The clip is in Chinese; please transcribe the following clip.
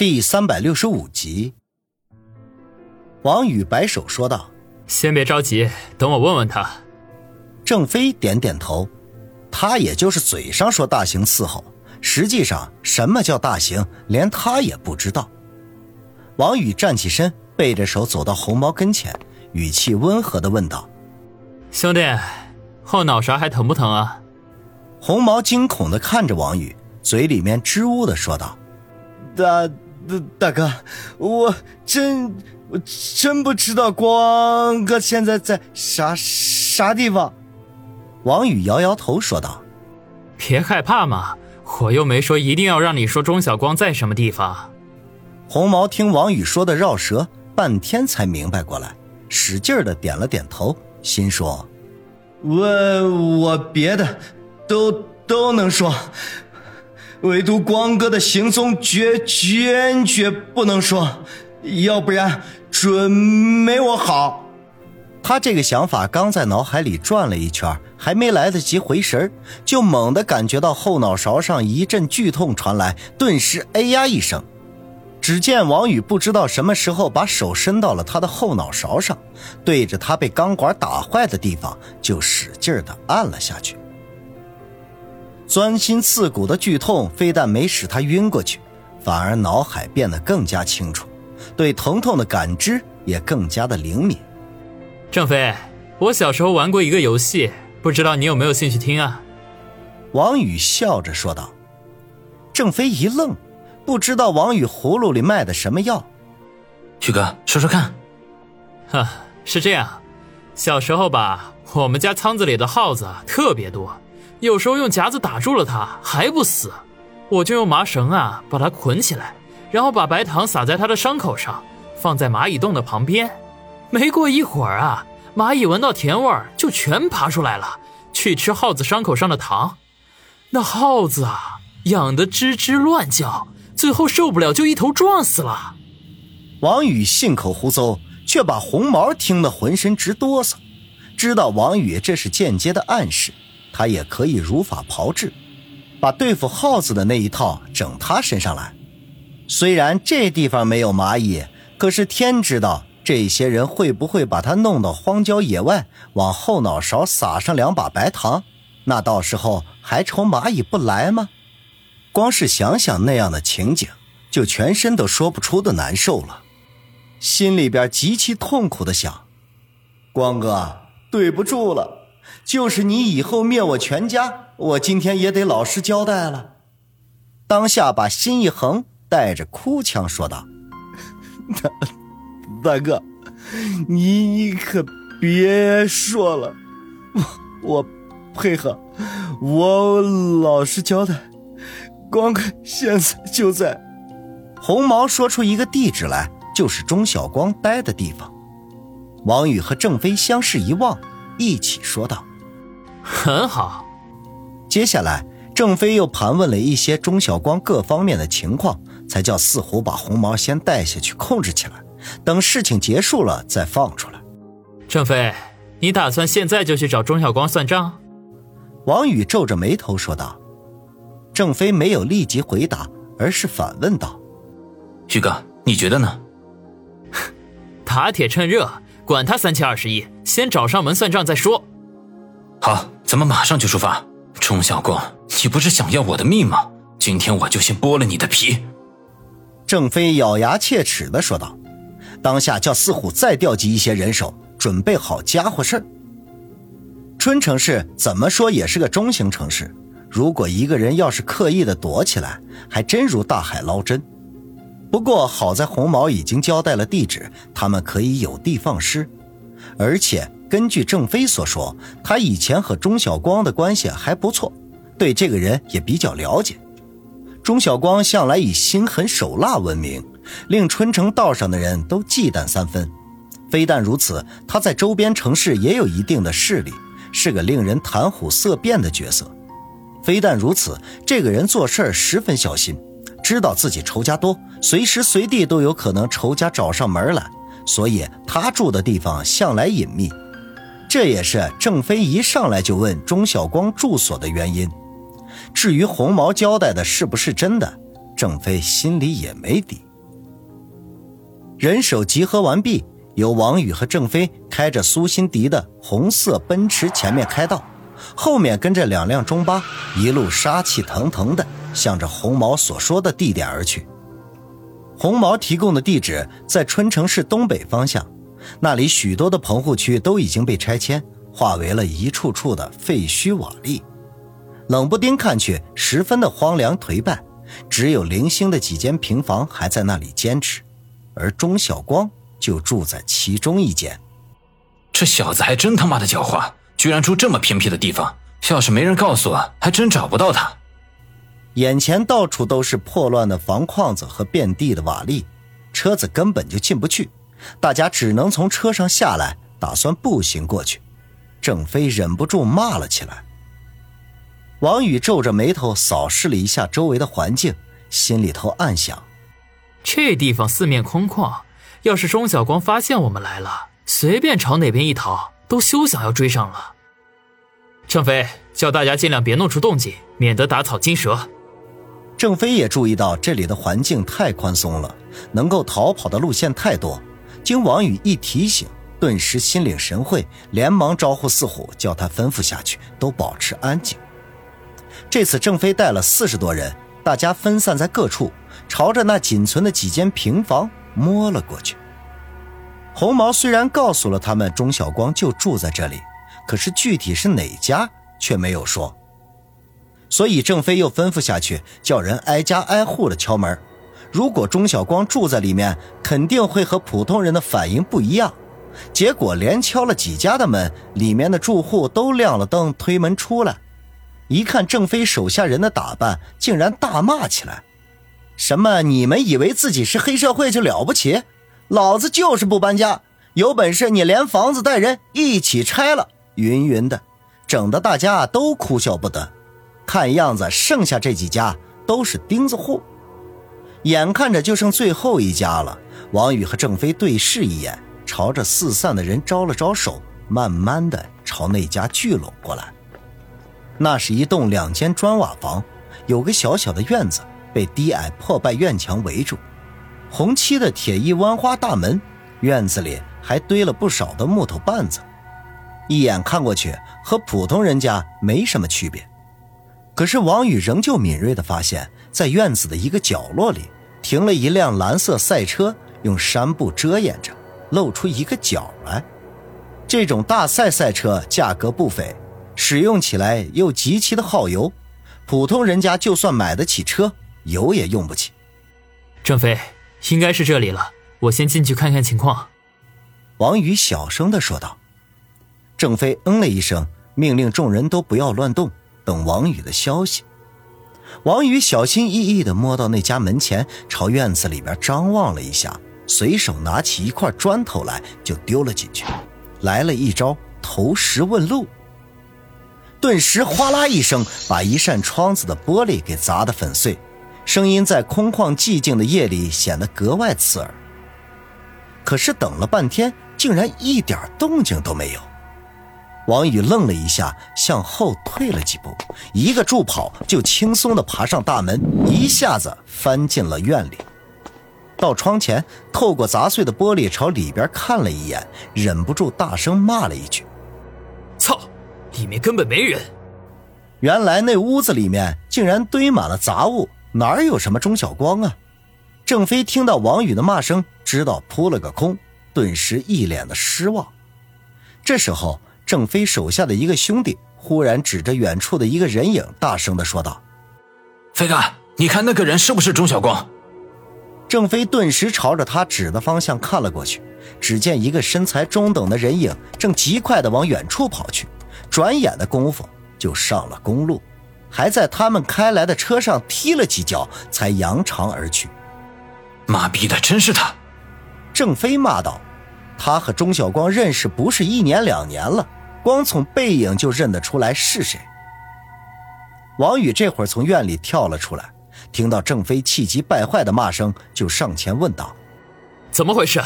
第三百六十五集，王宇摆手说道：“先别着急，等我问问他。”郑飞点点头，他也就是嘴上说大刑伺候，实际上什么叫大刑，连他也不知道。王宇站起身，背着手走到红毛跟前，语气温和的问道：“兄弟，后脑勺还疼不疼啊？”红毛惊恐的看着王宇，嘴里面支吾的说道：“大大大哥，我真我真不知道光哥现在在啥啥地方。”王宇摇摇头说道：“别害怕嘛，我又没说一定要让你说钟晓光在什么地方。”红毛听王宇说的绕舌，半天才明白过来，使劲的点了点头，心说：“我我别的。”都都能说，唯独光哥的行踪绝坚决不能说，要不然准没我好。他这个想法刚在脑海里转了一圈，还没来得及回神就猛地感觉到后脑勺上一阵剧痛传来，顿时哎呀一声。只见王宇不知道什么时候把手伸到了他的后脑勺上，对着他被钢管打坏的地方就使劲的按了下去。钻心刺骨的剧痛非但没使他晕过去，反而脑海变得更加清楚，对疼痛的感知也更加的灵敏。郑飞，我小时候玩过一个游戏，不知道你有没有兴趣听啊？王宇笑着说道。郑飞一愣，不知道王宇葫芦里卖的什么药。宇哥，说说看。哈，是这样，小时候吧，我们家仓子里的耗子特别多。有时候用夹子打住了它还不死，我就用麻绳啊把它捆起来，然后把白糖撒在它的伤口上，放在蚂蚁洞的旁边。没过一会儿啊，蚂蚁闻到甜味儿就全爬出来了，去吃耗子伤口上的糖。那耗子啊痒得吱吱乱叫，最后受不了就一头撞死了。王宇信口胡诌，却把红毛听得浑身直哆嗦，知道王宇这是间接的暗示。他也可以如法炮制，把对付耗子的那一套整他身上来。虽然这地方没有蚂蚁，可是天知道这些人会不会把他弄到荒郊野外，往后脑勺撒上两把白糖？那到时候还愁蚂蚁不来吗？光是想想那样的情景，就全身都说不出的难受了，心里边极其痛苦的想：光哥，对不住了。就是你以后灭我全家，我今天也得老实交代了。当下把心一横，带着哭腔说道：“大大哥，你你可别说了，我我配合，我老实交代。光哥现在就在。”红毛说出一个地址来，就是钟晓光待的地方。王宇和郑飞相视一望，一起说道。很好，接下来郑飞又盘问了一些钟晓光各方面的情况，才叫四虎把红毛先带下去控制起来，等事情结束了再放出来。郑飞，你打算现在就去找钟晓光算账？王宇皱着眉头说道。郑飞没有立即回答，而是反问道：“徐哥，你觉得呢？” 打铁趁热，管他三七二十一，先找上门算账再说。好，咱们马上就出发。钟小光，你不是想要我的命吗？今天我就先剥了你的皮。郑飞咬牙切齿的说道，当下叫四虎再调集一些人手，准备好家伙事儿。春城市怎么说也是个中型城市，如果一个人要是刻意的躲起来，还真如大海捞针。不过好在红毛已经交代了地址，他们可以有的放矢，而且。根据郑飞所说，他以前和钟晓光的关系还不错，对这个人也比较了解。钟晓光向来以心狠手辣闻名，令春城道上的人都忌惮三分。非但如此，他在周边城市也有一定的势力，是个令人谈虎色变的角色。非但如此，这个人做事十分小心，知道自己仇家多，随时随地都有可能仇家找上门来，所以他住的地方向来隐秘。这也是郑飞一上来就问钟晓光住所的原因。至于红毛交代的是不是真的，郑飞心里也没底。人手集合完毕，由王宇和郑飞开着苏辛迪的红色奔驰前面开道，后面跟着两辆中巴，一路杀气腾腾的向着红毛所说的地点而去。红毛提供的地址在春城市东北方向，那里许多的棚户区都已经被拆迁，化为了一处处的废墟瓦砾，冷不丁看去十分的荒凉颓败，只有零星的几间平房还在那里坚持。而钟晓光就住在其中一间。这小子还真他妈的狡猾，居然住这么偏僻的地方。要是没人告诉我，还真找不到他。眼前到处都是破乱的房框子和遍地的瓦砾，车子根本就进不去，大家只能从车上下来，打算步行过去。郑飞忍不住骂了起来。王宇皱着眉头扫视了一下周围的环境，心里头暗想。这地方四面空旷，要是钟晓光发现我们来了，随便朝哪边一逃，都休想要追上了。郑飞叫大家尽量别弄出动静，免得打草惊蛇。郑飞也注意到这里的环境太宽松了，能够逃跑的路线太多。经王宇一提醒，顿时心领神会，连忙招呼四虎，叫他吩咐下去，都保持安静。这次郑飞带了四十多人，大家分散在各处。朝着那仅存的几间平房摸了过去。红毛虽然告诉了他们钟晓光就住在这里，可是具体是哪家却没有说。所以郑飞又吩咐下去，叫人挨家挨户的敲门。如果钟晓光住在里面，肯定会和普通人的反应不一样。结果连敲了几家的门，里面的住户都亮了灯，推门出来，一看郑飞手下人的打扮，竟然大骂起来。什么？你们以为自己是黑社会就了不起？老子就是不搬家，有本事你连房子带人一起拆了！云云的，整得大家都哭笑不得。看样子剩下这几家都是钉子户，眼看着就剩最后一家了。王宇和郑飞对视一眼，朝着四散的人招了招手，慢慢的朝那家聚拢过来。那是一栋两间砖瓦房，有个小小的院子。被低矮破败院墙围住，红漆的铁艺弯花大门，院子里还堆了不少的木头绊子，一眼看过去和普通人家没什么区别。可是王宇仍旧敏锐地发现，在院子的一个角落里停了一辆蓝色赛车，用纱布遮掩着，露出一个角来。这种大赛赛车价格不菲，使用起来又极其的耗油，普通人家就算买得起车。油也用不起，郑飞应该是这里了，我先进去看看情况。王宇小声的说道。郑飞嗯了一声，命令众人都不要乱动，等王宇的消息。王宇小心翼翼的摸到那家门前，朝院子里边张望了一下，随手拿起一块砖头来就丢了进去，来了一招投石问路。顿时哗啦一声，把一扇窗子的玻璃给砸得粉碎。声音在空旷寂静的夜里显得格外刺耳。可是等了半天，竟然一点动静都没有。王宇愣了一下，向后退了几步，一个助跑就轻松地爬上大门，一下子翻进了院里。到窗前，透过砸碎的玻璃朝里边看了一眼，忍不住大声骂了一句：“操，里面根本没人！”原来那屋子里面竟然堆满了杂物。哪有什么钟晓光啊？郑飞听到王宇的骂声，知道扑了个空，顿时一脸的失望。这时候，郑飞手下的一个兄弟忽然指着远处的一个人影，大声的说道：“飞哥，你看那个人是不是钟晓光？”郑飞顿时朝着他指的方向看了过去，只见一个身材中等的人影正极快的往远处跑去，转眼的功夫就上了公路。还在他们开来的车上踢了几脚，才扬长而去。妈逼的，真是他！郑飞骂道：“他和钟晓光认识不是一年两年了，光从背影就认得出来是谁。”王宇这会儿从院里跳了出来，听到郑飞气急败坏的骂声，就上前问道：“怎么回事？